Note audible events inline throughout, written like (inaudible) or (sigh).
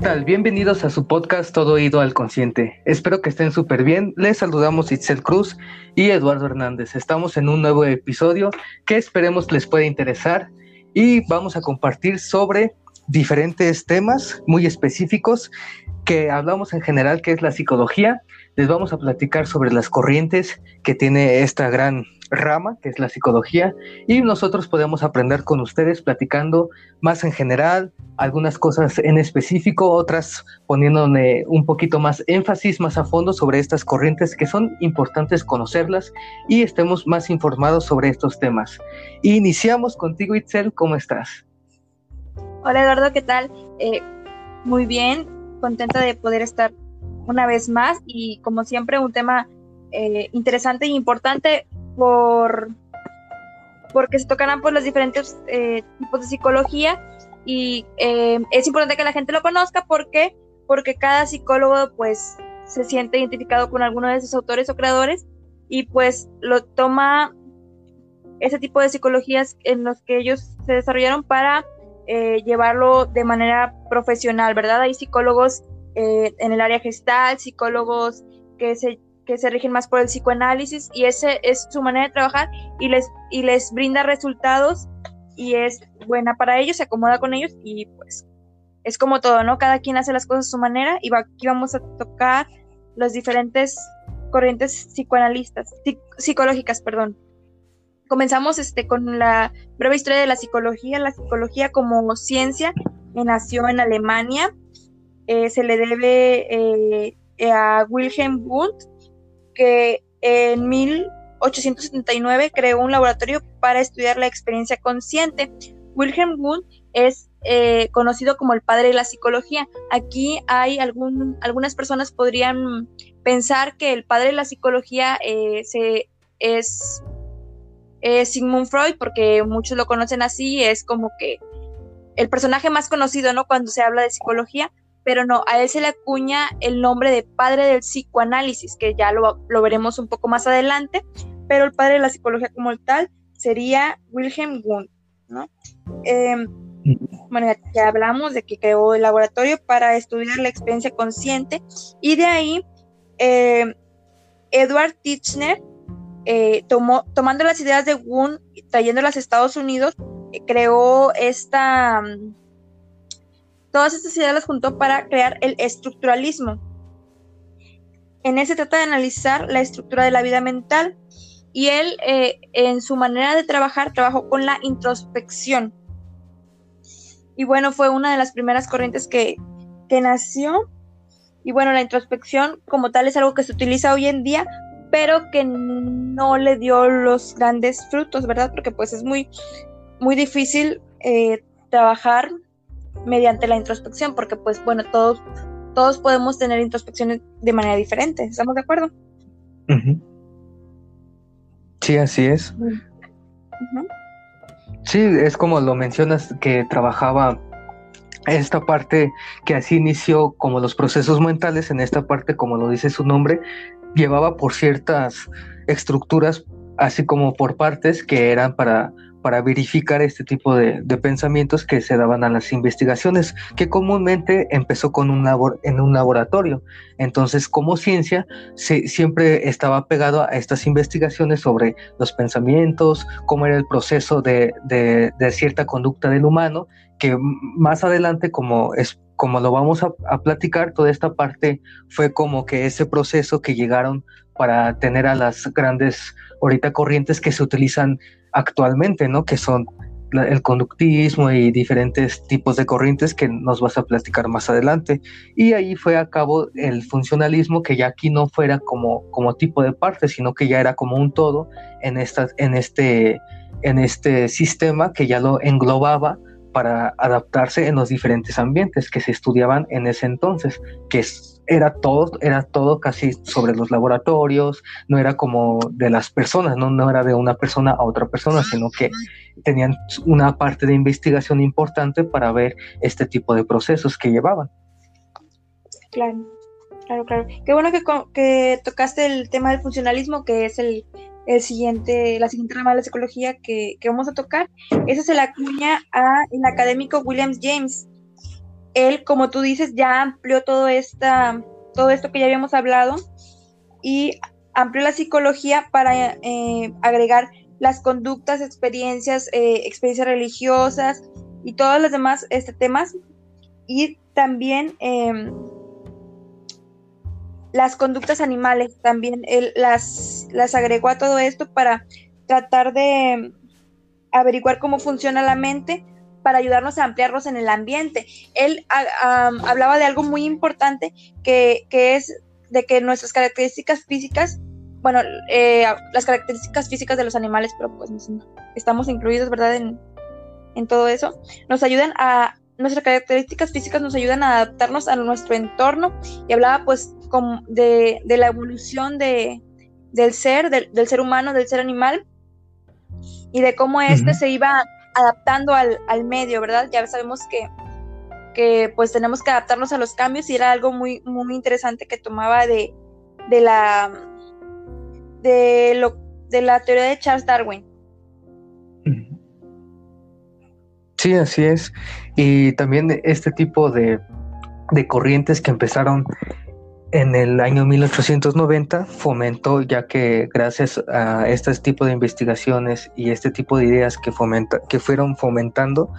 tal? Bienvenidos a su podcast Todo Oído al Consciente. Espero que estén súper bien. Les saludamos Itzel Cruz y Eduardo Hernández. Estamos en un nuevo episodio que esperemos les pueda interesar y vamos a compartir sobre diferentes temas muy específicos que hablamos en general, que es la psicología. Les vamos a platicar sobre las corrientes que tiene esta gran rama, que es la psicología, y nosotros podemos aprender con ustedes platicando más en general, algunas cosas en específico, otras poniéndole un poquito más énfasis, más a fondo sobre estas corrientes que son importantes conocerlas y estemos más informados sobre estos temas. Iniciamos contigo, Itzel, ¿cómo estás? Hola Eduardo, ¿qué tal? Eh, muy bien, contenta de poder estar una vez más y como siempre un tema eh, interesante e importante por porque se tocarán por los diferentes eh, tipos de psicología y eh, es importante que la gente lo conozca porque porque cada psicólogo pues se siente identificado con alguno de sus autores o creadores y pues lo toma ese tipo de psicologías en los que ellos se desarrollaron para eh, llevarlo de manera profesional, ¿verdad? Hay psicólogos en el área gestal, psicólogos que se que se rigen más por el psicoanálisis y ese es su manera de trabajar y les, y les brinda resultados y es buena para ellos, se acomoda con ellos y pues es como todo, ¿no? Cada quien hace las cosas a su manera y aquí vamos a tocar las diferentes corrientes psicoanalistas, psicológicas, perdón. Comenzamos este, con la breve historia de la psicología. La psicología como ciencia nació en Alemania. Eh, se le debe eh, a Wilhelm Wundt, que en 1879 creó un laboratorio para estudiar la experiencia consciente. Wilhelm Wundt es eh, conocido como el padre de la psicología. Aquí hay algún, algunas personas podrían pensar que el padre de la psicología eh, se, es, Sigmund Freud, porque muchos lo conocen así, es como que el personaje más conocido, ¿no? Cuando se habla de psicología, pero no, a él se le acuña el nombre de padre del psicoanálisis, que ya lo, veremos un poco más adelante, pero el padre de la psicología como tal sería Wilhelm Wundt, ¿no? Em, bueno, ya, hablamos de que creó el laboratorio para estudiar la experiencia consciente y de ahí em, Edward Titchener eh, tomó, tomando las ideas de Wundt, trayéndolas a Estados Unidos, eh, creó esta Todas estas ideas las juntó para crear el estructuralismo. En él se trata de analizar la estructura de la vida mental y él eh, en su manera de trabajar trabajó con la introspección. Y bueno, fue una de las primeras corrientes que, que nació. Y bueno, la introspección como tal es algo que se utiliza hoy en día, pero que no le dio los grandes frutos, ¿verdad? Porque pues es muy, muy difícil eh, trabajar mediante la introspección, porque pues bueno, todos, todos podemos tener introspecciones de manera diferente, ¿estamos de acuerdo? Sí, así es. Sí, es como lo mencionas, que trabajaba esta parte que así inició como los procesos mentales, en esta parte, como lo dice su nombre, llevaba por ciertas estructuras, así como por partes que eran para para verificar este tipo de, pensamientos que se daban a las investigaciones, que comúnmente empezó con un labor, en un laboratorio. Entonces, como ciencia, siempre estaba pegado a estas investigaciones sobre los pensamientos, cómo era el proceso de, cierta conducta del humano, que más adelante, como es como lo vamos a, platicar, toda esta parte fue como que ese proceso que llegaron para tener a las grandes ahorita corrientes que se utilizan actualmente, ¿no? Que son el conductismo y diferentes tipos de corrientes que nos vas a platicar más adelante. Y ahí fue a cabo el funcionalismo que ya aquí no fuera como, como tipo de parte, sino que ya era como un todo en, esta, en, este, en este sistema que ya lo englobaba para adaptarse en los diferentes ambientes que se estudiaban en ese entonces, que era todo, era todo casi sobre los laboratorios, no era como de las personas, no, no era de una persona a otra persona, sino que tenían una parte de investigación importante para ver este tipo de procesos que llevaban. Claro, claro, claro. Qué bueno que, que tocaste el tema del funcionalismo, que es el, el siguiente, la siguiente rama de la psicología que, vamos a tocar. Esa se la acuña a el académico William James. Él, como tú dices, ya amplió todo, esta, todo esto que ya habíamos hablado y amplió la psicología para eh, agregar las conductas, experiencias, eh, experiencias religiosas y todos los demás este, temas. Y también em, las conductas animales, también él las, las agregó a todo esto para tratar de averiguar cómo funciona la mente para ayudarnos a ampliarnos en el ambiente. Él hablaba de algo muy importante que, es de que nuestras características físicas, bueno, eh, las características físicas de los animales, pero pues estamos incluidos, ¿verdad? En, en todo eso, nos ayudan a, nuestras características físicas nos ayudan a adaptarnos a nuestro entorno y hablaba pues como de, la evolución de, del ser, del, ser humano, del ser animal y de cómo éste se iba adaptando al, medio, ¿verdad? Ya sabemos que, que, pues tenemos que adaptarnos a los cambios y era algo muy, muy interesante que tomaba de, de la de lo de la teoría de Charles Darwin. Sí, así es. Y también este tipo de, de corrientes que empezaron en el año 1890 fomentó, ya que gracias a este tipo de investigaciones y este tipo de ideas que, fomenta, que fueron fomentando,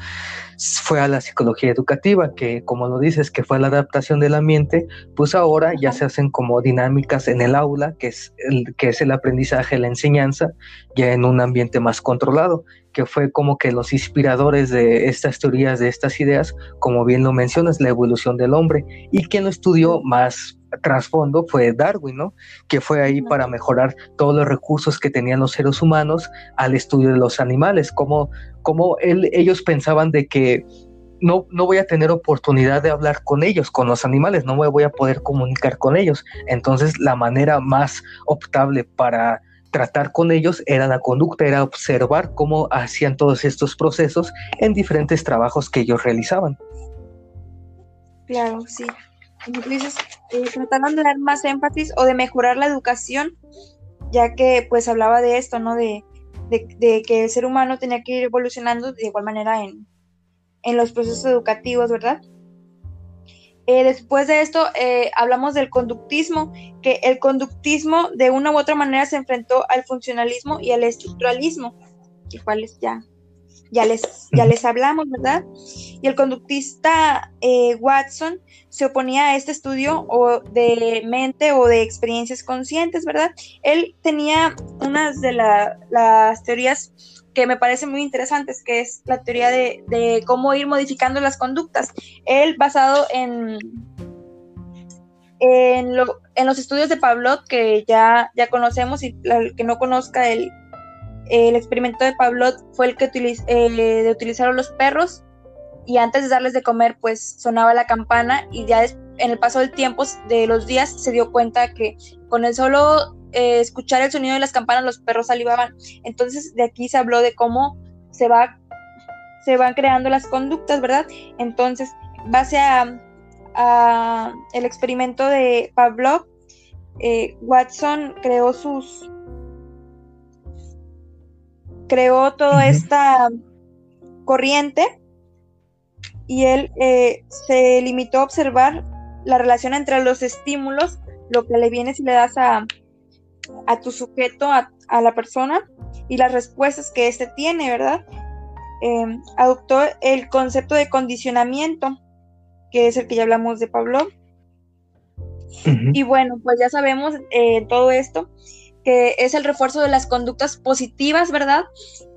fue a la psicología educativa, que como lo dices, que fue la adaptación del ambiente, pues ahora ya se hacen como dinámicas en el aula, que es el, que es el aprendizaje, la enseñanza, ya en un ambiente más controlado, que fue como que los inspiradores de estas teorías, de estas ideas, como bien lo mencionas, la evolución del hombre, y quien lo estudió más trasfondo fue Darwin, ¿no? Que fue ahí para mejorar todos los recursos que tenían los seres humanos al estudio de los animales, como, como él, ellos pensaban de que no, no voy a tener oportunidad de hablar con ellos, con los animales, no me voy a poder comunicar con ellos. Entonces la manera más optable para tratar con ellos era la conducta, era observar cómo hacían todos estos procesos en diferentes trabajos que ellos realizaban. Claro, sí como tú dices, eh, trataron de dar más énfasis o de mejorar la educación, ya que pues hablaba de esto, ¿no? De, que el ser humano tenía que ir evolucionando de igual manera en, los procesos educativos, ¿verdad? Eh, después de esto eh, hablamos del conductismo, que el conductismo de una u otra manera se enfrentó al funcionalismo y al estructuralismo, cuáles ya ya les, ya les hablamos, ¿verdad? Y el conductista eh, Watson se oponía a este estudio o de mente o de experiencias conscientes, ¿verdad? Él tenía unas de las teorías que me parecen muy interesantes, que es la teoría de, cómo ir modificando las conductas. Él basado en, en, los estudios de Pavlov, que ya, ya conocemos, y el que no conozca el, el experimento de Pavlov fue el que eh, de utilizaron los perros y antes de darles de comer pues sonaba la campana y ya en el paso del tiempo de los días se dio cuenta que con el solo eh, escuchar el sonido de las campanas los perros salivaban. Entonces de aquí se habló de cómo se va se van creando las conductas, ¿verdad? Entonces, base a, el experimento de Pavlov, eh, Watson creó sus creó toda esta corriente y él eh, se limitó a observar la relación entre los estímulos, lo que le viene si le das a, tu sujeto, a, la persona, y las respuestas que éste tiene, ¿verdad? Em, adoptó el concepto de condicionamiento, que es el que ya hablamos de Pablo. Y bueno, pues ya sabemos eh, todo esto que es el refuerzo de las conductas positivas, ¿verdad?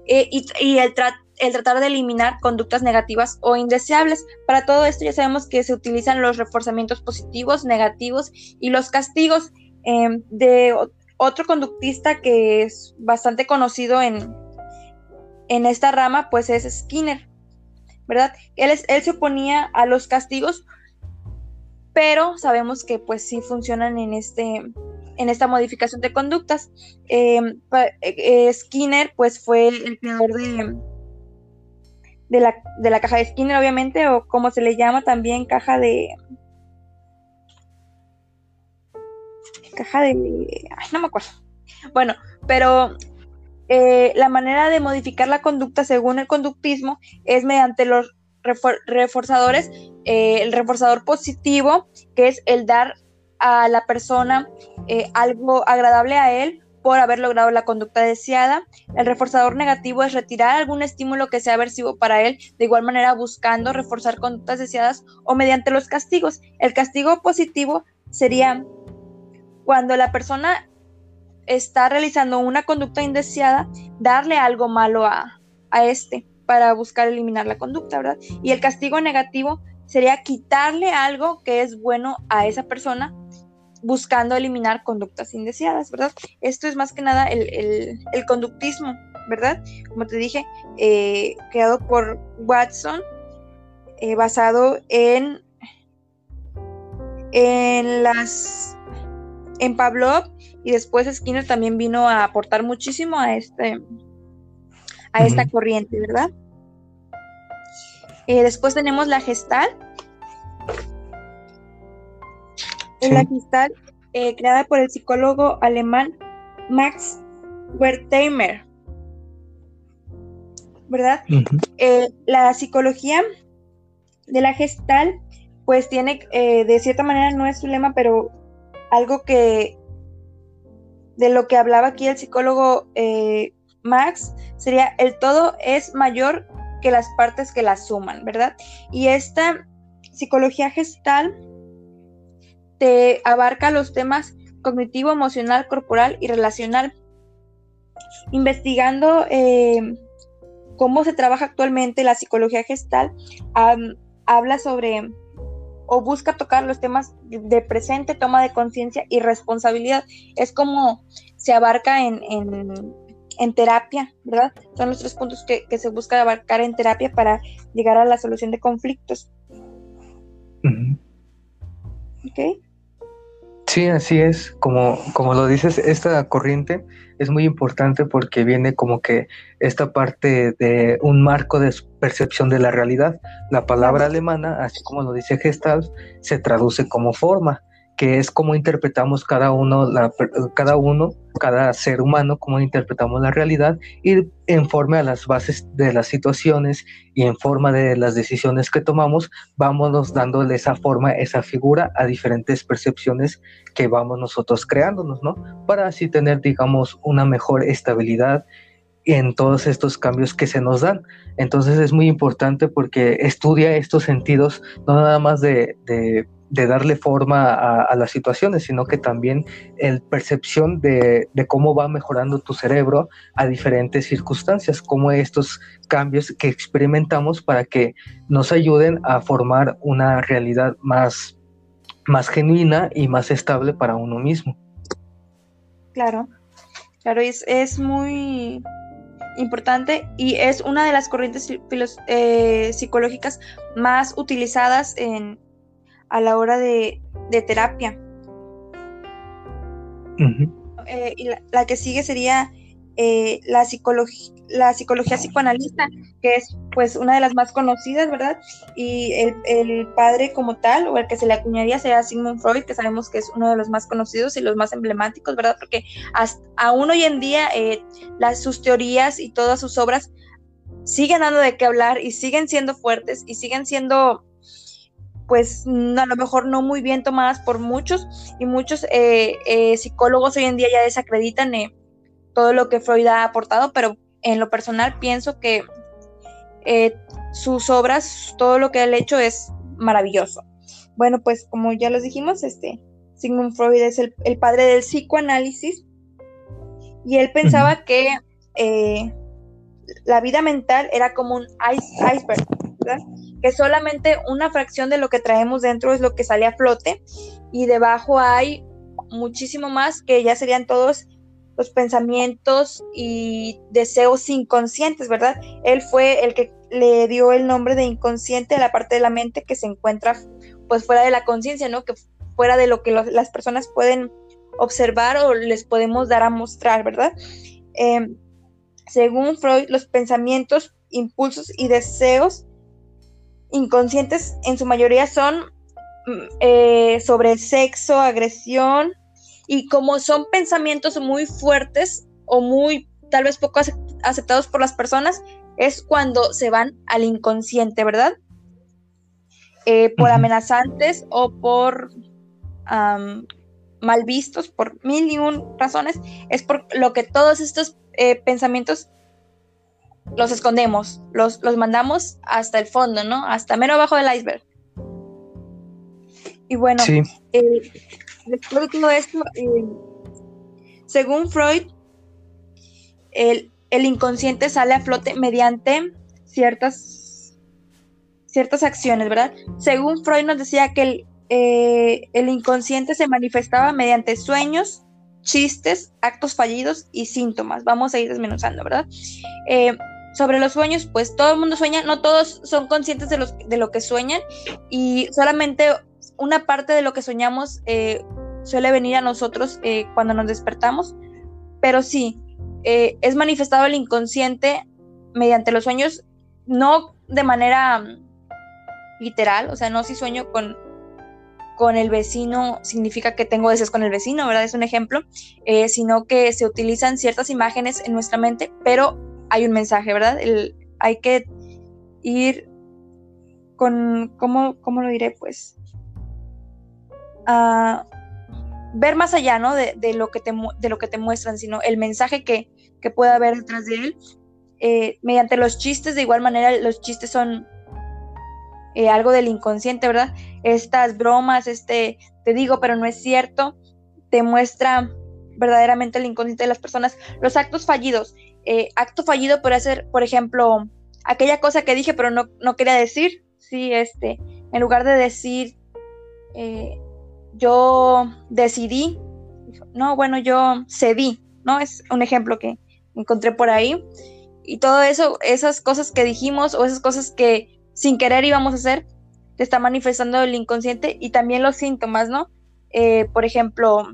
Eh, y, el, tratar de eliminar conductas negativas o indeseables. Para todo esto ya sabemos que se utilizan los reforzamientos positivos, negativos y los castigos. Em, de otro conductista que es bastante conocido en, en esta rama, pues es Skinner, ¿verdad? Él, él se oponía a los castigos, pero sabemos que pues sí funcionan en este, en esta modificación de conductas. Em, eh, Skinner, pues fue el creador de, de, la, de la caja de Skinner, obviamente, o como se le llama también, caja de... Caja de... Ay, no me acuerdo. Bueno, pero eh, la manera de modificar la conducta según el conductismo es mediante los reforzadores, eh, el reforzador positivo, que es el dar a la persona eh, algo agradable a él por haber logrado la conducta deseada. El reforzador negativo es retirar algún estímulo que sea aversivo para él, de igual manera buscando reforzar conductas deseadas o mediante los castigos. El castigo positivo sería cuando la persona está realizando una conducta indeseada, darle algo malo a, a este para buscar eliminar la conducta, ¿verdad? Y el castigo negativo sería quitarle algo que es bueno a esa persona buscando eliminar conductas indeseadas, ¿verdad? Esto es más que nada el, conductismo, ¿verdad? Como te dije, eh, creado por Watson, eh, basado en, en las en Pavlov y después Skinner también vino a aportar muchísimo a este a esta corriente, ¿verdad? Eh, después tenemos la gestal. La gestal, eh, creada por el psicólogo alemán Max Wertheimer. ¿Verdad? Eh, la psicología de la gestal, pues tiene, de cierta manera, no es su lema, pero algo que de lo que hablaba aquí el psicólogo Max sería el todo es mayor que las partes que la suman, ¿verdad? Y esta psicología gestal te abarca los temas cognitivo, emocional, corporal y relacional. Investigando eh, cómo se trabaja actualmente la psicología gestal, habla sobre o busca tocar los temas de presente, toma de conciencia y responsabilidad. Es como se abarca en, en terapia, ¿verdad? Son los tres puntos que, se busca abarcar en terapia para llegar a la solución de conflictos. ¿Ok? Sí, así es. Como, como lo dices, esta corriente es muy importante porque viene como que esta parte de un marco de percepción de la realidad. La palabra alemana, así como lo dice Gestalt, se traduce como forma que es cómo interpretamos cada uno, cada uno, cada ser humano, cómo interpretamos la realidad y en forma a las bases de las situaciones y en forma de las decisiones que tomamos, vámonos dándole esa forma, esa figura a diferentes percepciones que vamos nosotros creándonos, ¿no? Para así tener, digamos, una mejor estabilidad en todos estos cambios que se nos dan. Entonces es muy importante porque estudia estos sentidos, no nada más de, de de darle forma a, las situaciones, sino que también el percepción de, cómo va mejorando tu cerebro a diferentes circunstancias, como estos cambios que experimentamos para que nos ayuden a formar una realidad más, más genuina y más estable para uno mismo. Claro, claro, es, es muy importante y es una de las corrientes eh, psicológicas más utilizadas en, a la hora de, terapia. Eh, y la, que sigue sería eh, la, psicología, la psicología psicoanalista, que es pues una de las más conocidas, ¿verdad? Y el, padre como tal, o el que se le acuñaría, sería Sigmund Freud, que sabemos que es uno de los más conocidos y los más emblemáticos, ¿verdad? Porque hasta, aún hoy en día eh, las, sus teorías y todas sus obras siguen dando de qué hablar y siguen siendo fuertes y siguen siendo pues a lo mejor no muy bien tomadas por muchos y muchos eh, eh, psicólogos hoy en día ya desacreditan eh, todo lo que Freud ha aportado, pero en lo personal pienso que sus obras, todo lo que él ha hecho es maravilloso. Bueno, pues como ya los dijimos, este Sigmund Freud es el, padre del psicoanálisis y él pensaba que la vida mental era como un iceberg, ¿verdad? Que solamente una fracción de lo que traemos dentro es lo que sale a flote y debajo hay muchísimo más que ya serían todos los pensamientos y deseos inconscientes, ¿verdad? Él fue el que le dio el nombre de inconsciente a la parte de la mente que se encuentra pues fuera de la conciencia, ¿no? Que fuera de lo que las personas pueden observar o les podemos dar a mostrar, ¿verdad? Em, según Freud, los pensamientos, impulsos y deseos inconscientes en su mayoría son mm, eh, sobre sexo, agresión, y como son pensamientos muy fuertes o muy tal vez poco aceptados por las personas, es cuando se van al inconsciente, ¿verdad? eh, por amenazantes o por mal vistos, por mil y un razones, es por lo que todos estos eh, pensamientos los escondemos, los, los mandamos hasta el fondo, ¿no? Hasta mero abajo del iceberg. Y bueno, eh, después de todo esto, según Freud, el, el inconsciente sale a flote mediante ciertas, ciertas acciones, ¿verdad? Según Freud nos decía que el, eh, el inconsciente se manifestaba mediante sueños, chistes, actos fallidos y síntomas. Vamos a ir desmenuzando, ¿verdad? Eh, sobre los sueños, pues todo el mundo sueña, no todos son conscientes de, los, de lo que sueñan y solamente una parte de lo que soñamos eh, suele venir a nosotros cuando nos despertamos, pero sí, es manifestado el inconsciente mediante los sueños no de manera mm, literal, o sea, no si sueño con, con el vecino significa que tengo deseos con el vecino, ¿verdad? Es un ejemplo, eh, sino que se utilizan ciertas imágenes en nuestra mente, pero hay un mensaje, ¿verdad? hay que ir con, ¿cómo, cómo lo diré? Pues, a ver más allá, ¿no? De, lo que te, de lo que te muestran, sino el mensaje que, que puede haber detrás de él eh, mediante los chistes, de igual manera, los chistes son eh, algo del inconsciente, ¿verdad? Estas bromas, este, te digo, pero no es cierto, te muestra verdaderamente el inconsciente de las personas. Los actos fallidos, eh, acto fallido puede ser, por ejemplo, aquella cosa que dije, pero no, no quería decir, sí, este, en lugar de decir, yo decidí, no, bueno, yo cedí, ¿no? Es un ejemplo que encontré por ahí y todo eso, esas cosas que dijimos o esas cosas que sin querer íbamos a hacer, te está manifestando el inconsciente y también los síntomas, ¿no? Eh, por ejemplo,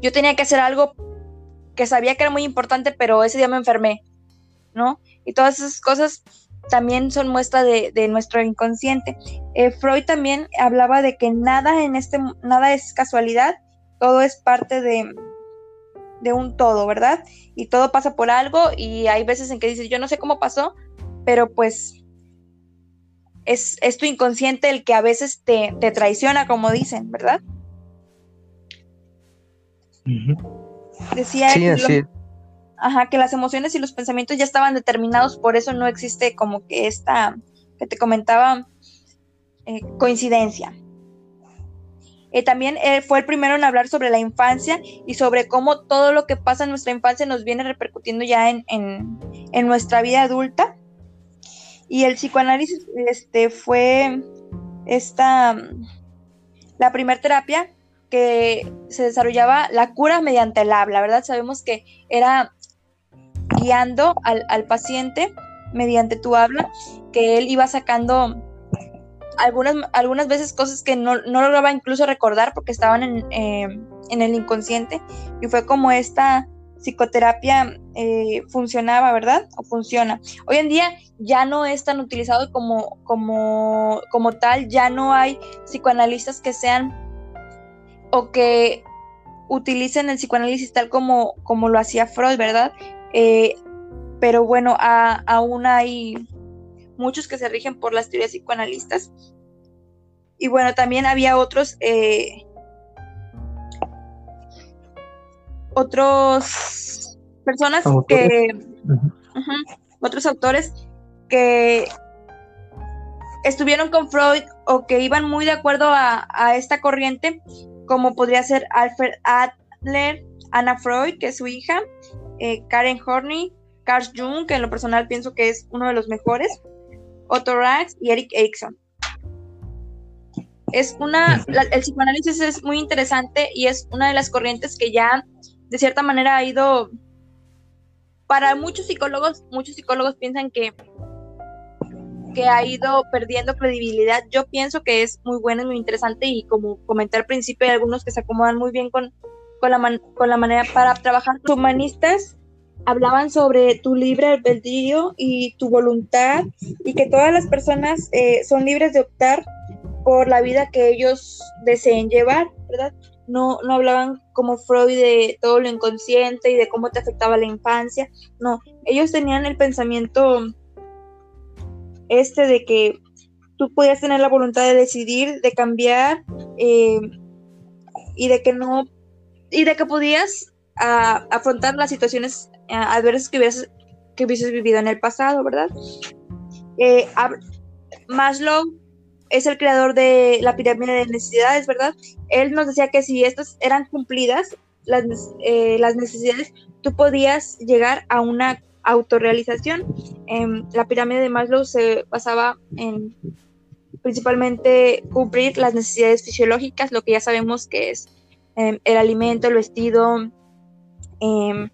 yo tenía que hacer algo que sabía que era muy importante, pero ese día me enfermé, ¿no? Y todas esas cosas también son muestra de, nuestro inconsciente. Eh, Freud también hablaba de que nada en este, nada es casualidad, todo es parte de, de un todo, ¿verdad? Y todo pasa por algo y hay veces en que dices, yo no sé cómo pasó, pero pues es, tu inconsciente el que a veces te, traiciona, como dicen, ¿verdad? Decía ajá, que las emociones y los pensamientos ya estaban determinados, por eso no existe como que esta, que te comentaba, eh, coincidencia. Eh, también eh, fue el primero en hablar sobre la infancia y sobre cómo todo lo que pasa en nuestra infancia nos viene repercutiendo ya en, nuestra vida adulta. Y el psicoanálisis este, fue esta, la primera terapia que se desarrollaba la cura mediante el habla, ¿verdad? Sabemos que era guiando al, al paciente mediante tu habla, que él iba sacando algunas, algunas veces cosas que no, no lograba incluso recordar porque estaban en, em, en, el inconsciente y fue como esta psicoterapia eh, funcionaba, ¿verdad? O funciona. Hoy en día ya no es tan utilizado como, como, como tal, ya no hay psicoanalistas que sean o que utilicen el psicoanálisis tal como, como lo hacía Freud, ¿verdad? Eh, pero bueno, aún hay muchos que se rigen por las teorías psicoanalistas. Y bueno, también había otros, eh, otros personas que, otros autores que estuvieron con Freud o que iban muy de acuerdo a, esta corriente, como podría ser Alfred Adler, Anna Freud, que es su hija, eh, Karen Horney, Carl Jung, que en lo personal pienso que es uno de los mejores, Otto Rax y Eric Erickson. Es una, el psicoanálisis es muy interesante y es una de las corrientes que ya de cierta manera ha ido, para muchos psicólogos, muchos psicólogos piensan que, que ha ido perdiendo credibilidad. Yo pienso que es muy bueno, y muy interesante y como comenté al principio, hay algunos que se acomodan muy bien con, con, la, con la manera para trabajar. Humanistas hablaban sobre tu libre albedrío y tu voluntad y que todas las personas eh, son libres de optar por la vida que ellos deseen llevar, ¿verdad? No, no hablaban como Freud de todo lo inconsciente y de cómo te afectaba la infancia, no, ellos tenían el pensamiento este de que tú podías tener la voluntad de decidir, de cambiar eh, y de que no, y de que podías ah, afrontar las situaciones uh, adversas que hubieses, vivido en el pasado, ¿verdad? Eh, Maslow es el creador de la pirámide de necesidades, ¿verdad? Él nos decía que si estas eran cumplidas, las, las necesidades, tú podías llegar a una autorrealización. Em, la pirámide de Maslow se basaba en principalmente cumplir las necesidades fisiológicas, lo que ya sabemos que es em, el alimento, el vestido, em,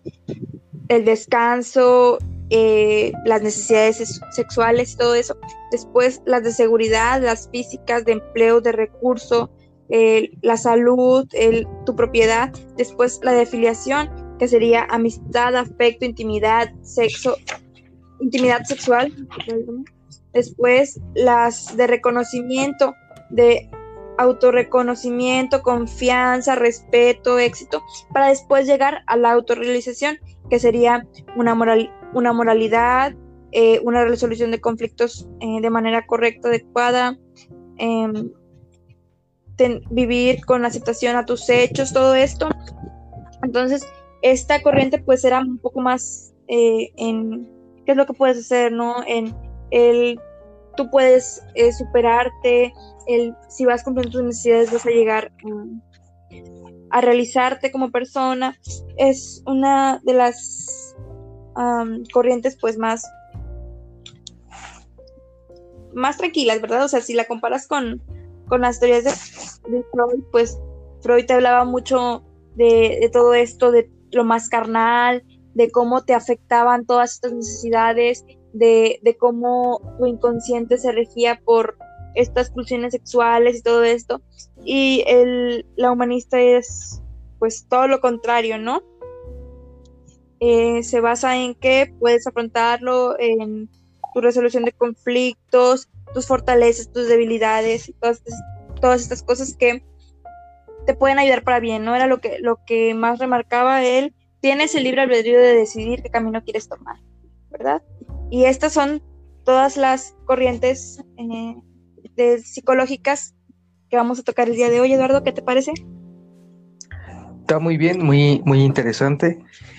el descanso, eh, las necesidades sexuales, todo eso. Después las de seguridad, las físicas, de empleo, de recurso, la salud, tu propiedad. Después la de afiliación, que sería amistad, afecto, intimidad, sexo, intimidad sexual. Después las de reconocimiento, de autorreconocimiento, confianza, respeto, éxito, para después llegar a la autorrealización, que sería una, moral, una moralidad, eh, una resolución de conflictos eh, de manera correcta, adecuada, em, vivir con aceptación a tus hechos, todo esto. Entonces, esta corriente pues era un poco más eh, en qué es lo que puedes hacer, ¿no? En el, tú puedes eh, superarte, el, si vas cumpliendo tus necesidades vas a llegar a realizarte como persona. Es una de las corrientes pues más más tranquilas, ¿verdad? O sea, si la comparas con, con las teorías de, Freud, pues Freud te hablaba mucho de, de, todo esto, de lo más carnal, de cómo te afectaban todas estas necesidades, de, cómo tu inconsciente se regía por estas pulsiones sexuales y todo esto. Y el, la humanista es pues todo lo contrario, ¿no? Eh, se basa en que puedes afrontarlo, en tu resolución de conflictos, tus fortalezas, tus debilidades todas, todas estas cosas que te pueden ayudar para bien, ¿no? Era lo que, lo que más remarcaba él. Tienes el libre albedrío de decidir qué camino quieres tomar, ¿verdad? Y estas son todas las corrientes eh, psicológicas que vamos a tocar el día de hoy. Eduardo, ¿qué te parece? Está muy bien, muy, muy interesante.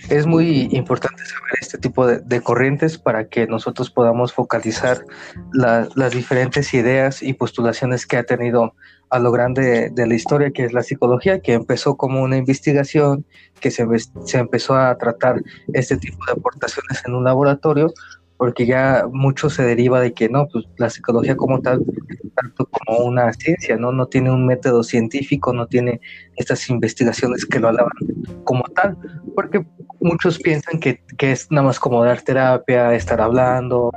Es muy importante saber este tipo de, corrientes para que nosotros podamos focalizar las diferentes ideas y postulaciones que ha tenido a lo grande de la historia, que es la psicología, que empezó como una investigación, que se, se empezó a tratar este tipo de aportaciones en un laboratorio, porque ya mucho se deriva de que no, pues la psicología como tal, tanto como una ciencia, ¿no? No tiene un método científico, no tiene estas investigaciones que lo alaban como tal, porque muchos piensan que, que es nada más como dar terapia, estar hablando,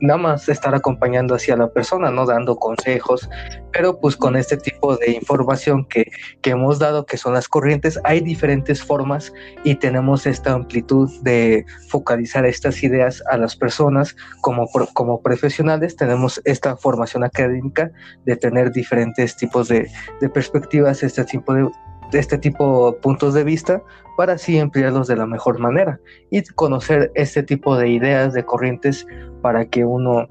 nada más estar acompañando hacia la persona, no dando consejos, pero pues con este tipo de información que, que hemos dado, que son las corrientes, hay diferentes formas y tenemos esta amplitud de focalizar estas ideas a las personas como, como profesionales, tenemos esta formación académica de tener diferentes tipos de, de perspectivas, este tipo de, este tipo de puntos de vista para así emplearlos de la mejor manera y conocer este tipo de ideas, de corrientes para que uno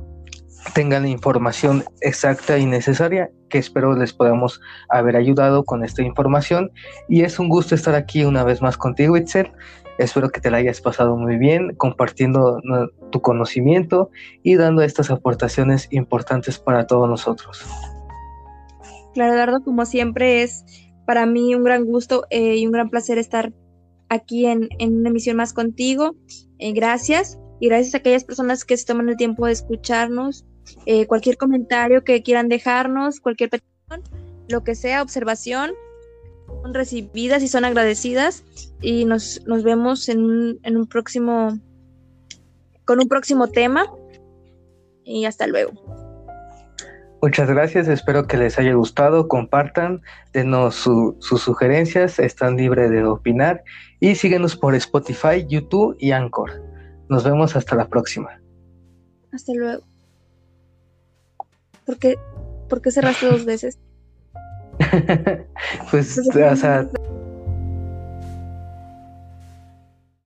tenga la información exacta y necesaria que espero les podamos haber ayudado con esta información. Y es un gusto estar aquí una vez más contigo Itzel. Espero que te la hayas pasado muy bien compartiendo tu conocimiento y dando estas aportaciones importantes para todos nosotros. Claro Eduardo como siempre es para mí un gran gusto eh, y un gran placer estar aquí en, una emisión más contigo. Eh, gracias. Y gracias a aquellas personas que se toman el tiempo de escucharnos. Eh, cualquier comentario que quieran dejarnos, cualquier petición, lo que sea, observación, son recibidas y son agradecidas. Y nos, nos vemos en en un próximo, con un próximo tema. Y hasta luego. Muchas gracias, espero que les haya gustado, compartan, denos sus sugerencias, están libres de opinar y síguenos por Spotify, YouTube y Anchor. Nos vemos hasta la próxima. Hasta luego. ¿Por qué, ¿Por qué cerraste dos veces? (laughs) pues, o sea,